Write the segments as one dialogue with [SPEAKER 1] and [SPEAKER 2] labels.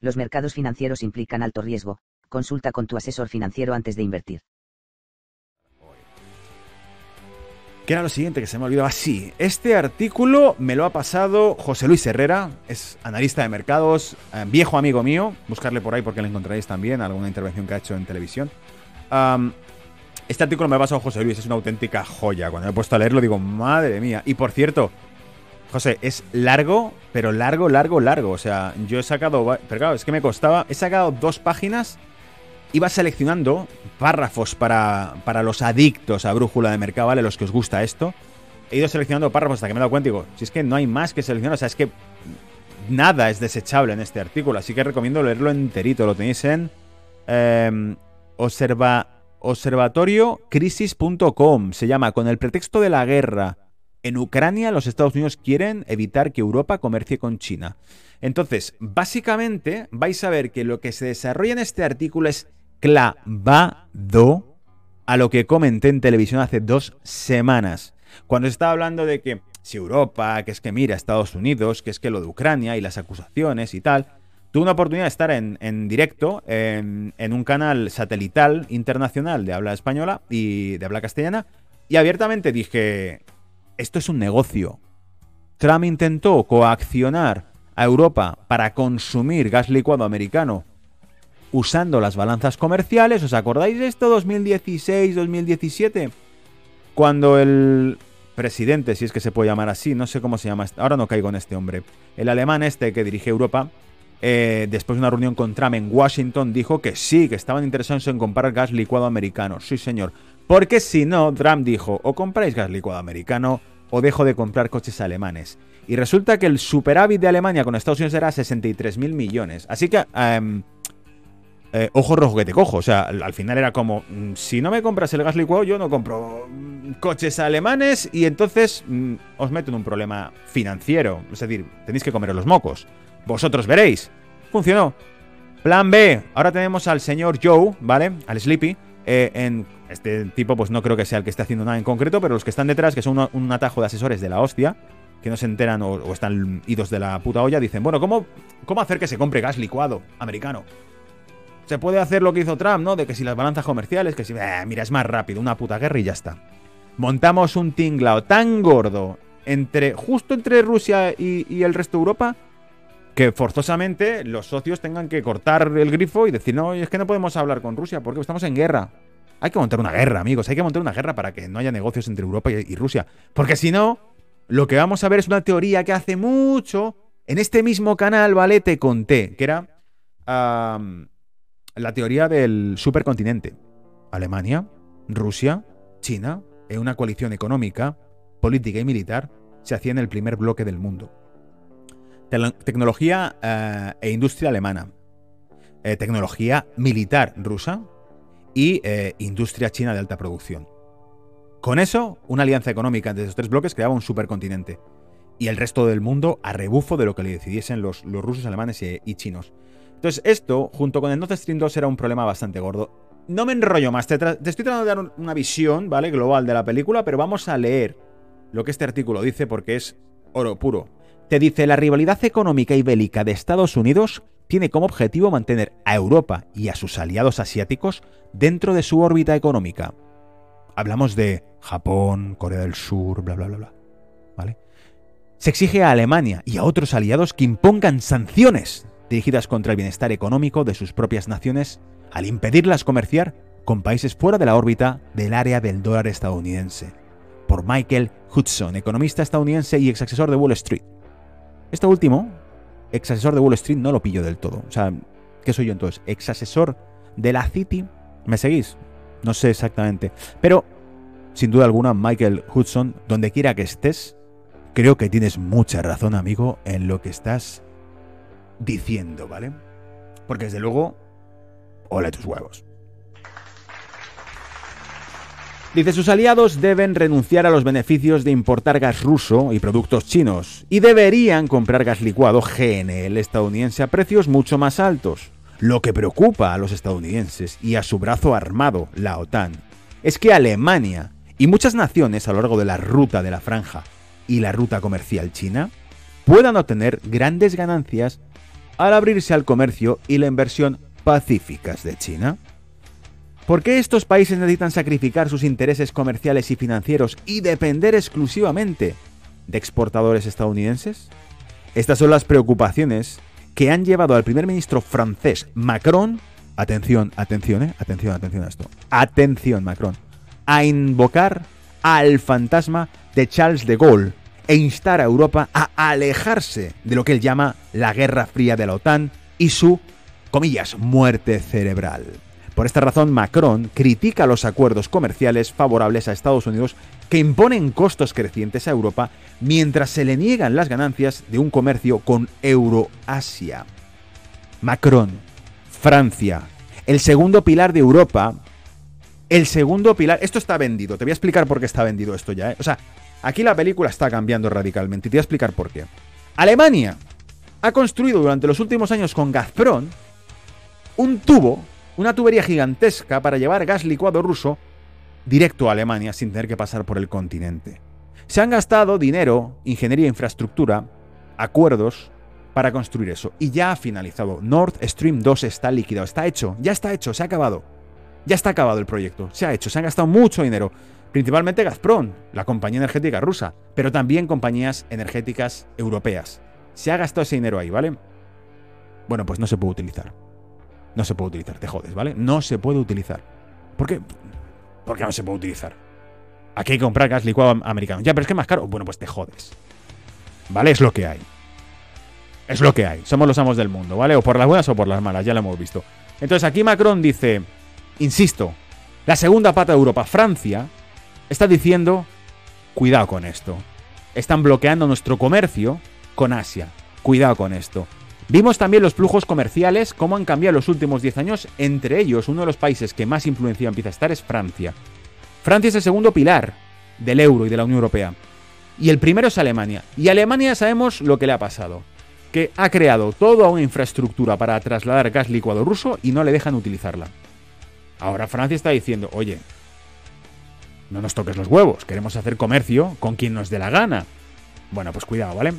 [SPEAKER 1] Los mercados financieros implican alto riesgo, consulta con tu asesor financiero antes de invertir.
[SPEAKER 2] ¿Qué era lo siguiente que se me olvidaba? Sí, este artículo me lo ha pasado José Luis Herrera, es analista de mercados, eh, viejo amigo mío, buscarle por ahí porque lo encontraréis también, alguna intervención que ha hecho en televisión. este artículo me lo ha pasado José Luis, es una auténtica joya. Cuando me he puesto a leerlo digo, madre mía. Y por cierto, José, es largo, pero largo, largo, largo. O sea, yo he sacado, pero claro, es que me costaba, he sacado dos páginas iba seleccionando párrafos para, para los adictos a brújula de mercado, ¿vale? Los que os gusta esto. He ido seleccionando párrafos hasta que me he dado cuenta y digo, si es que no hay más que seleccionar, o sea, es que nada es desechable en este artículo, así que recomiendo leerlo enterito. Lo tenéis en observa, observatoriocrisis.com. Se llama Con el pretexto de la guerra en Ucrania, los Estados Unidos quieren evitar que Europa comercie con China. Entonces, básicamente vais a ver que lo que se desarrolla en este artículo es clavado a lo que comenté en televisión hace dos semanas. Cuando se estaba hablando de que si Europa, que es que mira Estados Unidos, que es que lo de Ucrania y las acusaciones y tal, tuve una oportunidad de estar en, directo en, en, un canal satelital internacional de habla española y de habla castellana y abiertamente dije, esto es un negocio. Trump intentó coaccionar a Europa para consumir gas licuado americano usando las balanzas comerciales. ¿Os acordáis de esto 2016-2017? Cuando el presidente, si es que se puede llamar así, no sé cómo se llama, ahora no caigo en este hombre, el alemán este que dirige Europa, eh, después de una reunión con Trump en Washington, dijo que sí, que estaban interesados en comprar gas licuado americano. Sí, señor. Porque si no, Trump dijo, o compráis gas licuado americano o dejo de comprar coches alemanes. Y resulta que el superávit de Alemania con Estados Unidos era 63.000 millones. Así que, em, eh, ojo rojo que te cojo. O sea, al final era como, mm, si no me compras el gas licuado, yo no compro mm, coches alemanes y entonces mm, os meto en un problema financiero. Es decir, tenéis que comer los mocos. Vosotros veréis. Funcionó. Plan B. Ahora tenemos al señor Joe, ¿vale? Al Sleepy eh, en este tipo, pues no creo que sea el que esté haciendo nada en concreto, pero los que están detrás, que son un, atajo de asesores de la hostia, que no se enteran o, están idos de la puta olla, dicen, bueno, ¿cómo, ¿cómo hacer que se compre gas licuado americano? Se puede hacer lo que hizo Trump, ¿no? De que si las balanzas comerciales, que si, eh, mira, es más rápido, una puta guerra y ya está. Montamos un tinglao tan gordo entre, justo entre Rusia y, y el resto de Europa, que forzosamente los socios tengan que cortar el grifo y decir, no, es que no podemos hablar con Rusia porque estamos en guerra. Hay que montar una guerra, amigos, hay que montar una guerra para que no haya negocios entre Europa y, Rusia. Porque si no, lo que vamos a ver es una teoría que hace mucho, en este mismo canal, ¿vale? Te conté, que era la teoría del supercontinente. Alemania, Rusia, China, en una coalición económica, política y militar, se hacía en el primer bloque del mundo tecnología eh, e industria alemana, eh, tecnología militar rusa y eh, industria china de alta producción. Con eso, una alianza económica entre esos tres bloques creaba un supercontinente. Y el resto del mundo a rebufo de lo que le decidiesen los, los rusos, alemanes y, chinos. Entonces, esto, junto con el Nord Stream 2, era un problema bastante gordo. No me enrollo más, te, te estoy tratando de dar una visión, ¿vale? Global de la película, pero vamos a leer lo que este artículo dice porque es oro puro. Te dice, la rivalidad económica y bélica de Estados Unidos tiene como objetivo mantener a Europa y a sus aliados asiáticos dentro de su órbita económica. Hablamos de Japón, Corea del Sur, bla, bla, bla, bla. ¿Vale? Se exige a Alemania y a otros aliados que impongan sanciones dirigidas contra el bienestar económico de sus propias naciones al impedirlas comerciar con países fuera de la órbita del área del dólar estadounidense. Por Michael Hudson, economista estadounidense y ex asesor de Wall Street. Esto último, ex asesor de Wall Street, no lo pillo del todo. O sea, ¿qué soy yo entonces? Ex asesor de la City. ¿Me seguís? No sé exactamente. Pero, sin duda alguna, Michael Hudson, donde quiera que estés, creo que tienes mucha razón, amigo, en lo que estás diciendo, ¿vale? Porque desde luego, ole tus huevos. Dice, sus aliados deben renunciar a los beneficios de importar gas ruso y productos chinos, y deberían comprar gas licuado GNL estadounidense a precios mucho más altos. Lo que preocupa a los estadounidenses y a su brazo armado, la OTAN, es que Alemania y muchas naciones a lo largo de la ruta de la franja y la ruta comercial china puedan obtener grandes ganancias al abrirse al comercio y la inversión pacíficas de China. ¿Por qué estos países necesitan sacrificar sus intereses comerciales y financieros y depender exclusivamente de exportadores estadounidenses? Estas son las preocupaciones que han llevado al primer ministro francés Macron, atención, atención, eh, atención, atención a esto, atención Macron, a invocar al fantasma de Charles de Gaulle e instar a Europa a alejarse de lo que él llama la Guerra Fría de la OTAN y su, comillas, muerte cerebral. Por esta razón, Macron critica los acuerdos comerciales favorables a Estados Unidos que imponen costos crecientes a Europa mientras se le niegan las ganancias de un comercio con Euroasia. Macron, Francia, el segundo pilar de Europa, el segundo pilar, esto está vendido, te voy a explicar por qué está vendido esto ya, ¿eh? o sea, aquí la película está cambiando radicalmente y te voy a explicar por qué. Alemania ha construido durante los últimos años con Gazprom un tubo una tubería gigantesca para llevar gas licuado ruso directo a Alemania sin tener que pasar por el continente. Se han gastado dinero, ingeniería e infraestructura, acuerdos para construir eso. Y ya ha finalizado. Nord Stream 2 está liquidado. Está hecho. Ya está hecho. Se ha acabado. Ya está acabado el proyecto. Se ha hecho. Se han gastado mucho dinero. Principalmente Gazprom, la compañía energética rusa. Pero también compañías energéticas europeas. Se ha gastado ese dinero ahí, ¿vale? Bueno, pues no se puede utilizar no se puede utilizar, te jodes, ¿vale? No se puede utilizar. ¿Por qué? ¿Por qué no se puede utilizar? Aquí hay que comprar gas licuado americano. Ya, pero es que es más caro. Bueno, pues te jodes. ¿Vale? Es lo que hay. Es lo que hay. Somos los amos del mundo, ¿vale? O por las buenas o por las malas, ya lo hemos visto. Entonces aquí Macron dice, insisto, la segunda pata de Europa, Francia, está diciendo, cuidado con esto. Están bloqueando nuestro comercio con Asia. Cuidado con esto. Vimos también los flujos comerciales, cómo han cambiado los últimos 10 años, entre ellos uno de los países que más influencia empieza a estar es Francia. Francia es el segundo pilar del euro y de la Unión Europea. Y el primero es Alemania. Y Alemania sabemos lo que le ha pasado. Que ha creado toda una infraestructura para trasladar gas licuado ruso y no le dejan utilizarla. Ahora Francia está diciendo, oye, no nos toques los huevos, queremos hacer comercio con quien nos dé la gana. Bueno, pues cuidado, ¿vale?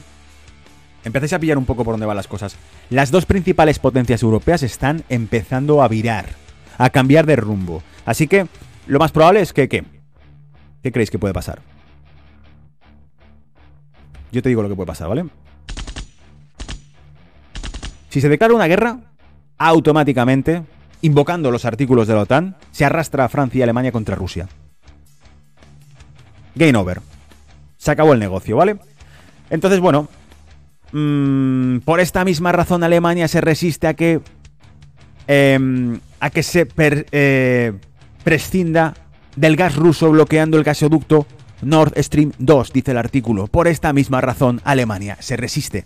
[SPEAKER 2] Empecéis a pillar un poco por dónde van las cosas. Las dos principales potencias europeas están empezando a virar, a cambiar de rumbo. Así que lo más probable es que, ¿qué? ¿Qué creéis que puede pasar? Yo te digo lo que puede pasar, ¿vale? Si se declara una guerra, automáticamente, invocando los artículos de la OTAN, se arrastra a Francia y Alemania contra Rusia. Game over. Se acabó el negocio, ¿vale? Entonces, bueno, Mm, por esta misma razón Alemania se resiste a que em, a que se eh, prescinda del gas ruso bloqueando el gasoducto Nord Stream 2, dice el artículo. Por esta misma razón Alemania se resiste.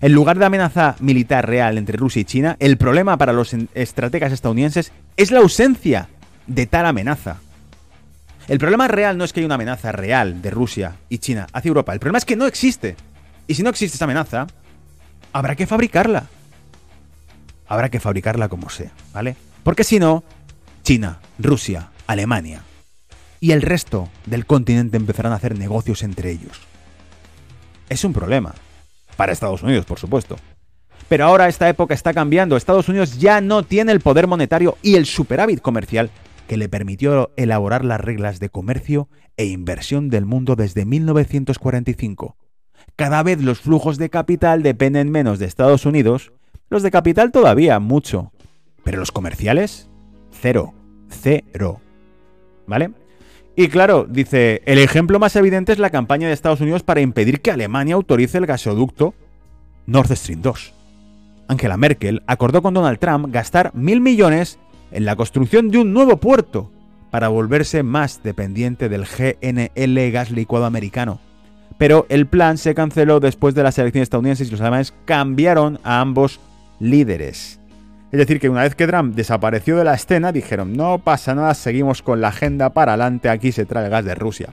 [SPEAKER 2] En lugar de amenaza militar real entre Rusia y China, el problema para los estrategas estadounidenses es la ausencia de tal amenaza. El problema real no es que haya una amenaza real de Rusia y China hacia Europa, el problema es que no existe. Y si no existe esa amenaza, habrá que fabricarla. Habrá que fabricarla como sea, ¿vale? Porque si no, China, Rusia, Alemania y el resto del continente empezarán a hacer negocios entre ellos. Es un problema. Para Estados Unidos, por supuesto. Pero ahora esta época está cambiando. Estados Unidos ya no tiene el poder monetario y el superávit comercial que le permitió elaborar las reglas de comercio e inversión del mundo desde 1945 cada vez los flujos de capital dependen menos de Estados Unidos, los de capital todavía mucho, pero los comerciales, cero, cero. ¿Vale? Y claro, dice, el ejemplo más evidente es la campaña de Estados Unidos para impedir que Alemania autorice el gasoducto Nord Stream 2. Angela Merkel acordó con Donald Trump gastar mil millones en la construcción de un nuevo puerto para volverse más dependiente del GNL gas licuado americano pero el plan se canceló después de las elecciones estadounidenses y los alemanes cambiaron a ambos líderes. Es decir, que una vez que Trump desapareció de la escena, dijeron, no pasa nada, seguimos con la agenda para adelante, aquí se trae gas de Rusia.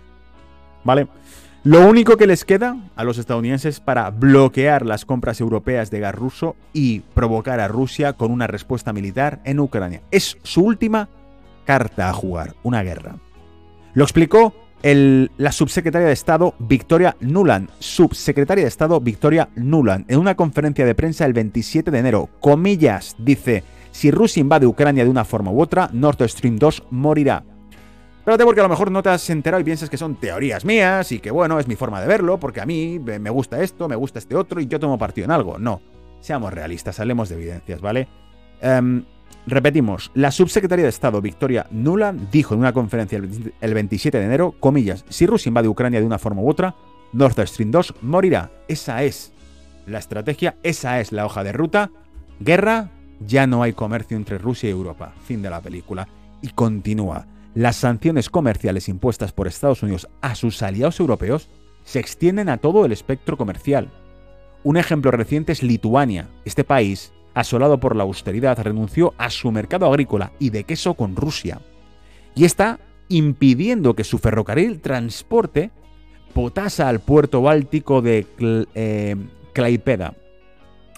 [SPEAKER 2] ¿Vale? Lo único que les queda a los estadounidenses para bloquear las compras europeas de gas ruso y provocar a Rusia con una respuesta militar en Ucrania. Es su última carta a jugar, una guerra. Lo explicó la subsecretaria de Estado Victoria Nuland, subsecretaria de Estado Victoria Nuland, en una conferencia de prensa el 27 de enero. Comillas, dice, si Rusia invade Ucrania de una forma u otra, Nord Stream 2 morirá. Espérate porque a lo mejor no te has enterado y piensas que son teorías mías y que bueno, es mi forma de verlo, porque a mí me gusta esto, me gusta este otro y yo tomo partido en algo. No, seamos realistas, hablemos de evidencias, ¿vale? Em, repetimos, la subsecretaria de Estado Victoria Nula dijo en una conferencia el 27 de enero, comillas, si Rusia invade Ucrania de una forma u otra, Nord Stream 2 morirá. Esa es la estrategia, esa es la hoja de ruta. Guerra, ya no hay comercio entre Rusia y Europa. Fin de la película. Y continúa las sanciones comerciales impuestas por Estados Unidos a sus aliados europeos se extienden a todo el espectro comercial. Un ejemplo reciente es Lituania. Este país, asolado por la austeridad, renunció a su mercado agrícola y de queso con Rusia. Y está impidiendo que su ferrocarril transporte potasa al puerto báltico de eh, Klaipeda.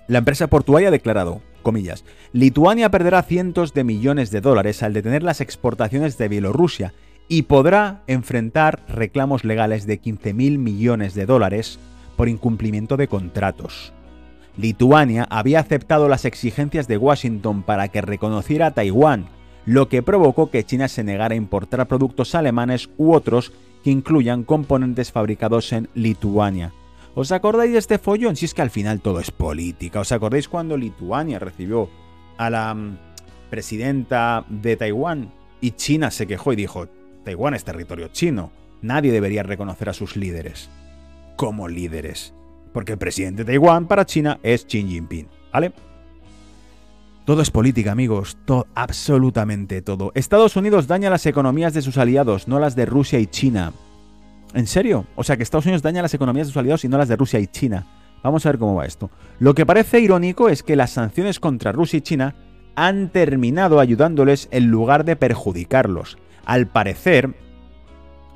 [SPEAKER 2] La empresa portuaria ha declarado, comillas, Lituania perderá cientos de millones de dólares al detener las exportaciones de Bielorrusia y podrá enfrentar reclamos legales de 15.000 millones de dólares por incumplimiento de contratos. Lituania había aceptado las exigencias de Washington para que reconociera a Taiwán, lo que provocó que China se negara a importar productos alemanes u otros que incluyan componentes fabricados en Lituania. ¿Os acordáis de este follón? Si es que al final todo es política. ¿Os acordáis cuando Lituania recibió a la mm, presidenta de Taiwán y China se quejó y dijo, Taiwán es territorio chino, nadie debería reconocer a sus líderes como líderes? Porque el presidente de Taiwán para China es Xi Jinping, ¿vale? Todo es política, amigos, todo, absolutamente todo. Estados Unidos daña las economías de sus aliados, no las de Rusia y China. ¿En serio? O sea que Estados Unidos daña las economías de sus aliados y no las de Rusia y China. Vamos a ver cómo va esto. Lo que parece irónico es que las sanciones contra Rusia y China han terminado ayudándoles en lugar de perjudicarlos. Al parecer,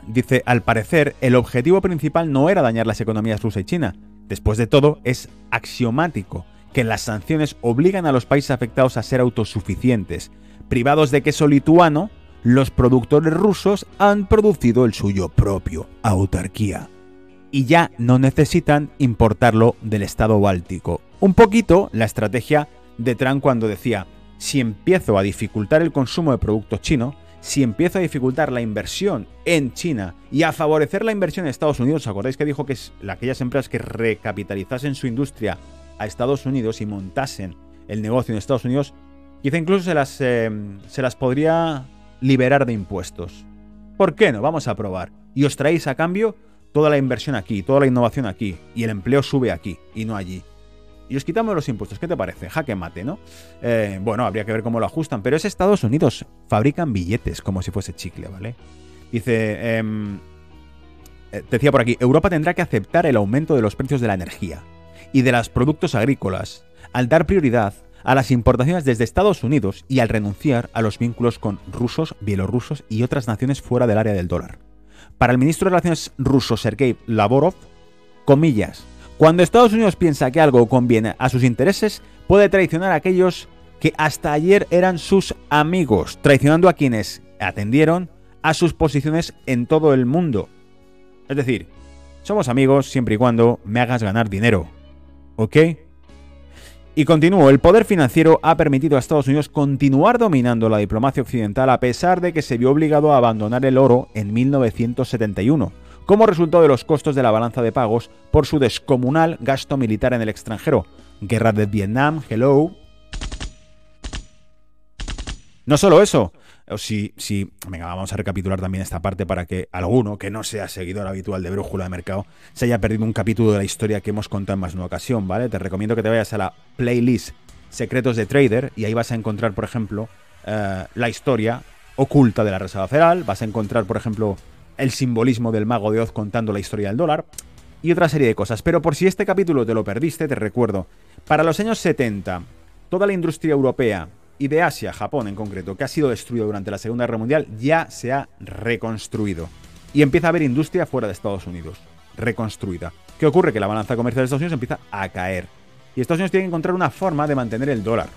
[SPEAKER 2] dice, al parecer, el objetivo principal no era dañar las economías rusa y china. Después de todo, es axiomático que las sanciones obligan a los países afectados a ser autosuficientes. Privados de queso lituano, los productores rusos han producido el suyo propio, autarquía. Y ya no necesitan importarlo del estado báltico. Un poquito la estrategia de Trump cuando decía, si empiezo a dificultar el consumo de productos chinos, si empiezo a dificultar la inversión en China y a favorecer la inversión en Estados Unidos, ¿os acordáis que dijo que aquellas empresas que recapitalizasen su industria a Estados Unidos y montasen el negocio en Estados Unidos, quizá incluso se las, eh, se las podría liberar de impuestos. ¿Por qué no? Vamos a probar. Y os traéis a cambio toda la inversión aquí, toda la innovación aquí, y el empleo sube aquí y no allí. Y os quitamos los impuestos, ¿qué te parece? Jaque mate, ¿no? Eh, bueno, habría que ver cómo lo ajustan, pero es Estados Unidos, fabrican billetes como si fuese chicle, ¿vale? Dice, em, eh, decía por aquí, Europa tendrá que aceptar el aumento de los precios de la energía y de los productos agrícolas, al dar prioridad a las importaciones desde Estados Unidos y al renunciar a los vínculos con rusos, bielorrusos y otras naciones fuera del área del dólar. Para el ministro de Relaciones ruso Sergei Lavrov, comillas, cuando Estados Unidos piensa que algo conviene a sus intereses, puede traicionar a aquellos que hasta ayer eran sus amigos, traicionando a quienes atendieron a sus posiciones en todo el mundo. Es decir, somos amigos siempre y cuando me hagas ganar dinero. ¿Ok? Y continúo, el poder financiero ha permitido a Estados Unidos continuar dominando la diplomacia occidental a pesar de que se vio obligado a abandonar el oro en 1971, como resultado de los costos de la balanza de pagos por su descomunal gasto militar en el extranjero. Guerra de Vietnam, hello. No solo eso, si, si, venga, vamos a recapitular también esta parte para que alguno que no sea seguidor habitual de Brújula de Mercado se haya perdido un capítulo de la historia que hemos contado en más de una ocasión, ¿vale? Te recomiendo que te vayas a la playlist Secretos de Trader y ahí vas a encontrar, por ejemplo, eh, la historia oculta de la Reserva Federal, vas a encontrar, por ejemplo, el simbolismo del mago de Oz contando la historia del dólar y otra serie de cosas. Pero por si este capítulo te lo perdiste, te recuerdo, para los años 70 toda la industria europea y de Asia, Japón en concreto, que ha sido destruido durante la Segunda Guerra Mundial, ya se ha reconstruido. Y empieza a haber industria fuera de Estados Unidos, reconstruida. ¿Qué ocurre? Que la balanza comercial de Estados Unidos empieza a caer. Y Estados Unidos tiene que encontrar una forma de mantener el dólar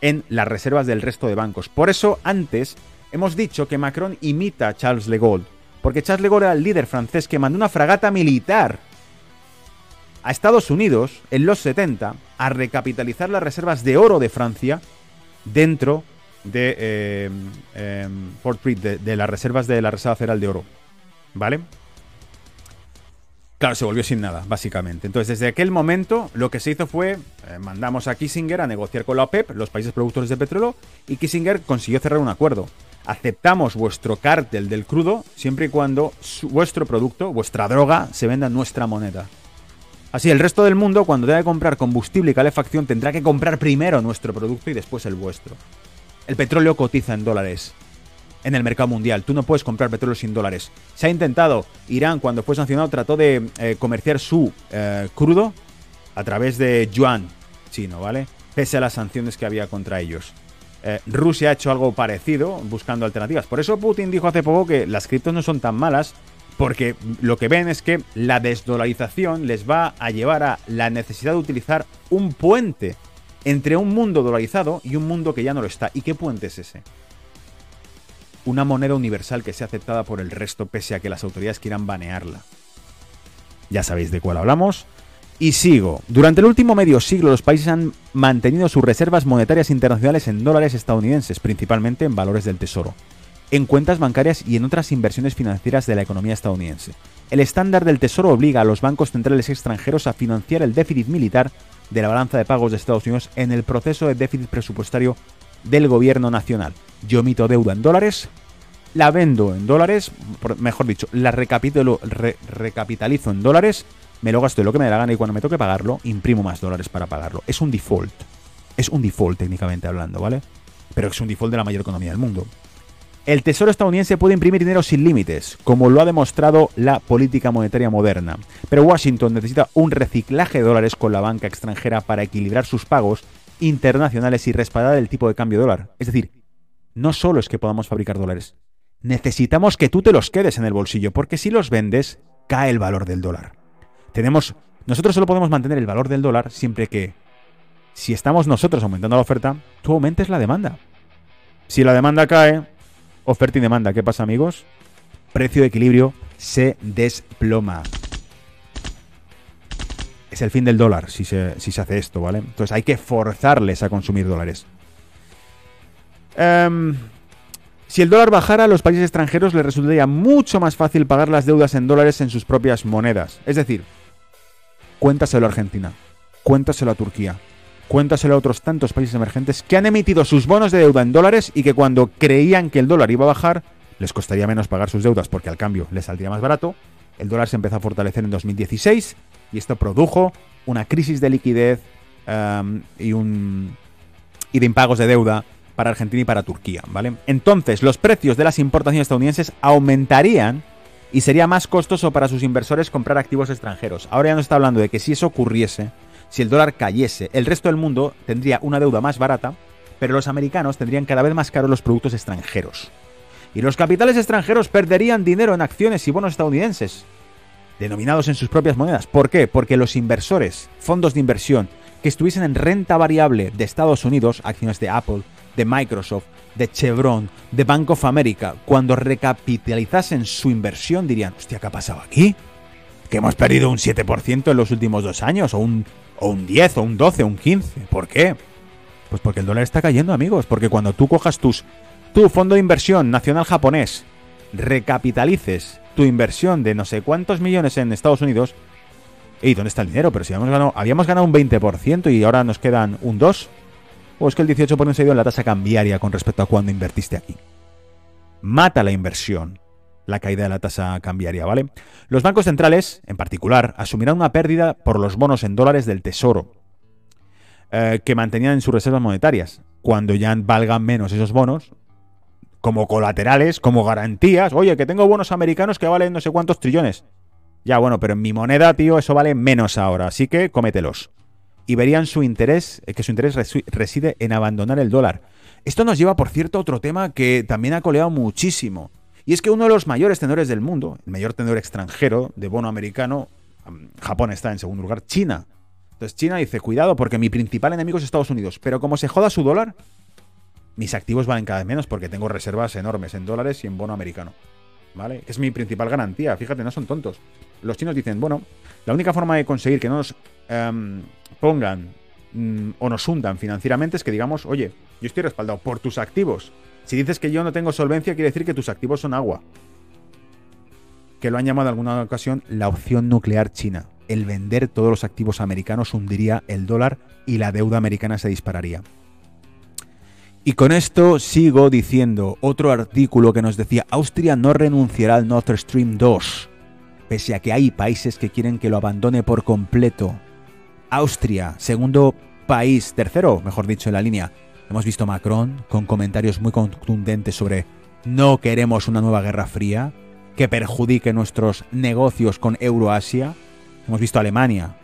[SPEAKER 2] en las reservas del resto de bancos. Por eso, antes hemos dicho que Macron imita a Charles de Gaulle, porque Charles de Gaulle era el líder francés que mandó una fragata militar a Estados Unidos en los 70 a recapitalizar las reservas de oro de Francia dentro de eh, em, Fort de, de, las reservas de la Reserva Federal de Oro. ¿Vale? Claro, se volvió sin nada, básicamente. Entonces, desde aquel momento, lo que se hizo fue, eh, mandamos a Kissinger a negociar con la OPEP, los países productores de petróleo, y Kissinger consiguió cerrar un acuerdo. Aceptamos vuestro cártel del crudo siempre y cuando vuestro producto, vuestra droga, se venda en nuestra moneda. Así, el resto del mundo, cuando que comprar combustible y calefacción, tendrá que comprar primero nuestro producto y después el vuestro. El petróleo cotiza en dólares en el mercado mundial. Tú no puedes comprar petróleo sin dólares. Se ha intentado. Irán, cuando fue sancionado, trató de eh, comerciar su eh, crudo a través de yuan chino, ¿vale? Pese a las sanciones que había contra ellos. Eh, Rusia ha hecho algo parecido, buscando alternativas. Por eso Putin dijo hace poco que las criptos no son tan malas, porque lo que ven es que la desdolarización les va a llevar a la necesidad de utilizar un puente entre un mundo dolarizado y un mundo que ya no lo está. ¿Y qué puente es ese? una moneda universal que sea aceptada por el resto pese a que las autoridades quieran banearla. Ya sabéis de cuál hablamos. Y sigo. Durante el último medio siglo los países han mantenido sus reservas monetarias internacionales en dólares estadounidenses, principalmente en valores del tesoro, en cuentas bancarias y en otras inversiones financieras de la economía estadounidense. El estándar del tesoro obliga a los bancos centrales extranjeros a financiar el déficit militar de la balanza de pagos de Estados Unidos en el proceso de déficit presupuestario del gobierno nacional. Yo emito deuda en dólares, la vendo en dólares, mejor dicho, la recapitalizo en dólares, me lo gasto de lo que me da la gana y cuando me toque pagarlo, imprimo más dólares para pagarlo. Es un default. Es un default técnicamente hablando, ¿vale? Pero es un default de la mayor economía del mundo. El Tesoro estadounidense puede imprimir dinero sin límites, como lo ha demostrado la política monetaria moderna. Pero Washington necesita un reciclaje de dólares con la banca extranjera para equilibrar sus pagos internacionales y respaldar el tipo de cambio dólar. Es decir, no solo es que podamos fabricar dólares, necesitamos que tú te los quedes en el bolsillo, porque si los vendes, cae el valor del dólar. Tenemos, nosotros solo podemos mantener el valor del dólar siempre que, si estamos nosotros aumentando la oferta, tú aumentes la demanda. Si la demanda cae, oferta y demanda, ¿qué pasa amigos? Precio de equilibrio se desploma es el fin del dólar si se, hace esto, ¿vale? Entonces hay que forzarles a consumir dólares. Em, si el dólar bajara, a los países extranjeros les resultaría mucho más fácil pagar las deudas en dólares en sus propias monedas. Es decir, cuéntaselo a Argentina, cuéntaselo a Turquía, cuéntaselo a otros tantos países emergentes que han emitido sus bonos de deuda en dólares y que cuando creían que el dólar iba a bajar, les costaría menos pagar sus deudas porque al cambio les saldría más barato. El dólar se empezó a fortalecer en 2016 y esto produjo una crisis de liquidez em, y, un, y de impagos de deuda para Argentina y para Turquía, ¿vale? Entonces, los precios de las importaciones estadounidenses aumentarían y sería más costoso para sus inversores comprar activos extranjeros. Ahora ya no está hablando de que si eso ocurriese, si el dólar cayese, el resto del mundo tendría una deuda más barata, pero los americanos tendrían cada vez más caros los productos extranjeros. Y los capitales extranjeros perderían dinero en acciones y bonos estadounidenses, denominados en sus propias monedas. ¿Por qué? Porque los inversores, fondos de inversión, que estuviesen en renta variable de Estados Unidos, acciones de Apple, de Microsoft, de Chevron, de Bank of America, cuando recapitalizasen su inversión dirían, hostia, ¿qué ha pasado aquí? Que hemos perdido un 7% en los últimos dos años, o un, o un 10, o un 12, o un 15. ¿Por qué? Pues porque el dólar está cayendo, amigos. Porque cuando tú cojas tus, tu fondo de inversión nacional japonés, recapitalices tu inversión de no sé cuántos millones en Estados Unidos, ¿y dónde está el dinero? Pero si habíamos ganado, habíamos ganado un 20% y ahora nos quedan un 2%, o es que el 18% se ido en la tasa cambiaria con respecto a cuando invertiste aquí. Mata la inversión la caída de la tasa cambiaria, ¿vale? Los bancos centrales, en particular, asumirán una pérdida por los bonos en dólares del Tesoro, eh, que mantenían en sus reservas monetarias. Cuando ya valgan menos esos bonos, como colaterales, como garantías. Oye, que tengo bonos americanos que valen no sé cuántos trillones. Ya, bueno, pero en mi moneda, tío, eso vale menos ahora, así que cómetelos. Y verían su interés, eh, que su interés reside en abandonar el dólar. Esto nos lleva, por cierto, a otro tema que también ha coleado muchísimo. Y es que uno de los mayores tenedores del mundo, el mayor tenedor extranjero de bono americano, Japón está en segundo lugar, China. Entonces China dice, cuidado porque mi principal enemigo es Estados Unidos, pero como se joda su dólar, mis activos valen cada vez menos porque tengo reservas enormes en dólares y en bono americano. ¿Vale? Que es mi principal garantía, fíjate, no son tontos. Los chinos dicen, bueno, la única forma de conseguir que no nos em, pongan mm, o nos hundan financieramente es que digamos, oye, yo estoy respaldado por tus activos. Si dices que yo no tengo solvencia, quiere decir que tus activos son agua. Que lo han llamado en alguna ocasión la opción nuclear china. El vender todos los activos americanos hundiría el dólar y la deuda americana se dispararía. Y con esto sigo diciendo otro artículo que nos decía, Austria no renunciará al Nord Stream 2, pese a que hay países que quieren que lo abandone por completo. Austria, segundo país, tercero, mejor dicho, en la línea. Hemos visto Macron con comentarios muy contundentes sobre no queremos una nueva guerra fría que perjudique nuestros negocios con Euroasia. Hemos visto Alemania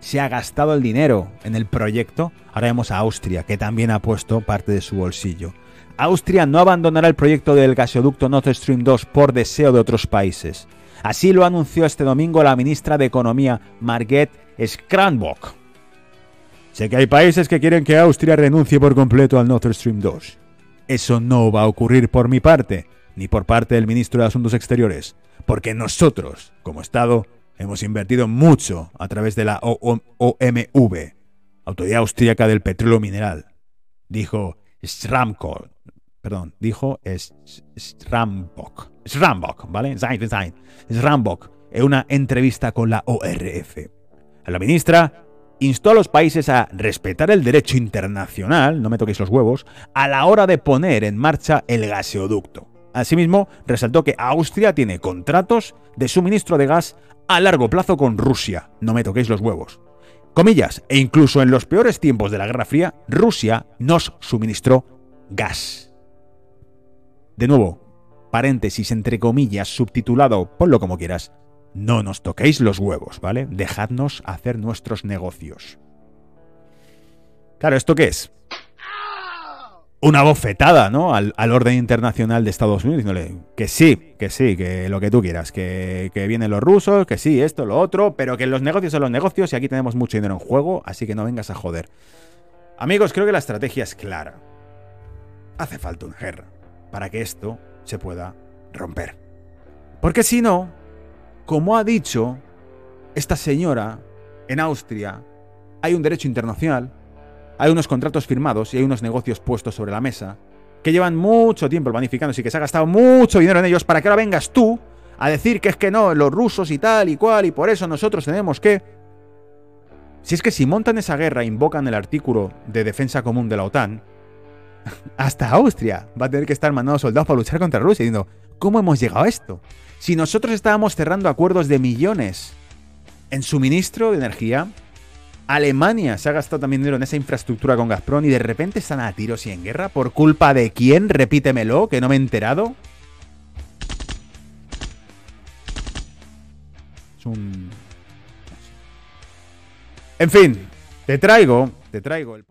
[SPEAKER 2] se ha gastado el dinero en el proyecto, ahora vemos a Austria, que también ha puesto parte de su bolsillo. Austria no abandonará el proyecto del gasoducto Nord Stream 2 por deseo de otros países. Así lo anunció este domingo la ministra de Economía, Margret Skranbock. Sé que hay países que quieren que Austria renuncie por completo al Nord Stream 2. Eso no va a ocurrir por mi parte, ni por parte del ministro de Asuntos Exteriores, porque nosotros, como Estado, Hemos invertido mucho a través de la OMV, Autoridad Austríaca del Petróleo Mineral. Dijo Schramko, perdón, dijo Schrambock, Schrambock, ¿vale? Schrambock, en una entrevista con la ORF. La ministra instó a los países a respetar el derecho internacional, no me toquéis los huevos, a la hora de poner en marcha el gaseoducto. Asimismo, resaltó que Austria tiene contratos de suministro de gas a largo plazo con Rusia. No me toquéis los huevos. Comillas, e incluso en los peores tiempos de la Guerra Fría, Rusia nos suministró gas. De nuevo, paréntesis entre comillas, subtitulado, ponlo como quieras. No nos toquéis los huevos, ¿vale? Dejadnos hacer nuestros negocios. Claro, ¿esto qué es? una bofetada, ¿no? Al, orden internacional de Estados Unidos, diciéndole que sí, que sí, que lo que tú quieras, que, que, vienen los rusos, que sí, esto, lo otro, pero que los negocios son los negocios y aquí tenemos mucho dinero en juego, así que no vengas a joder. Amigos, creo que la estrategia es clara. Hace falta una guerra para que esto se pueda romper. Porque si no, como ha dicho esta señora en Austria, hay un derecho internacional hay unos contratos firmados y hay unos negocios puestos sobre la mesa que llevan mucho tiempo planificándose y que se ha gastado mucho dinero en ellos para que ahora vengas tú a decir que es que no, los rusos y tal y cual, y por eso nosotros tenemos que... Si es que si montan esa guerra invocan el artículo de defensa común de la OTAN, hasta Austria va a tener que estar mandando soldados para luchar contra Rusia, diciendo, ¿cómo hemos llegado a esto? Si nosotros estábamos cerrando acuerdos de millones en suministro de energía, Alemania se ha gastado también dinero en esa infraestructura con Gazprom y de repente están a tiros y en guerra. ¿Por culpa de quién? Repítemelo, que no me he enterado. Es un... En fin, te traigo, te traigo el...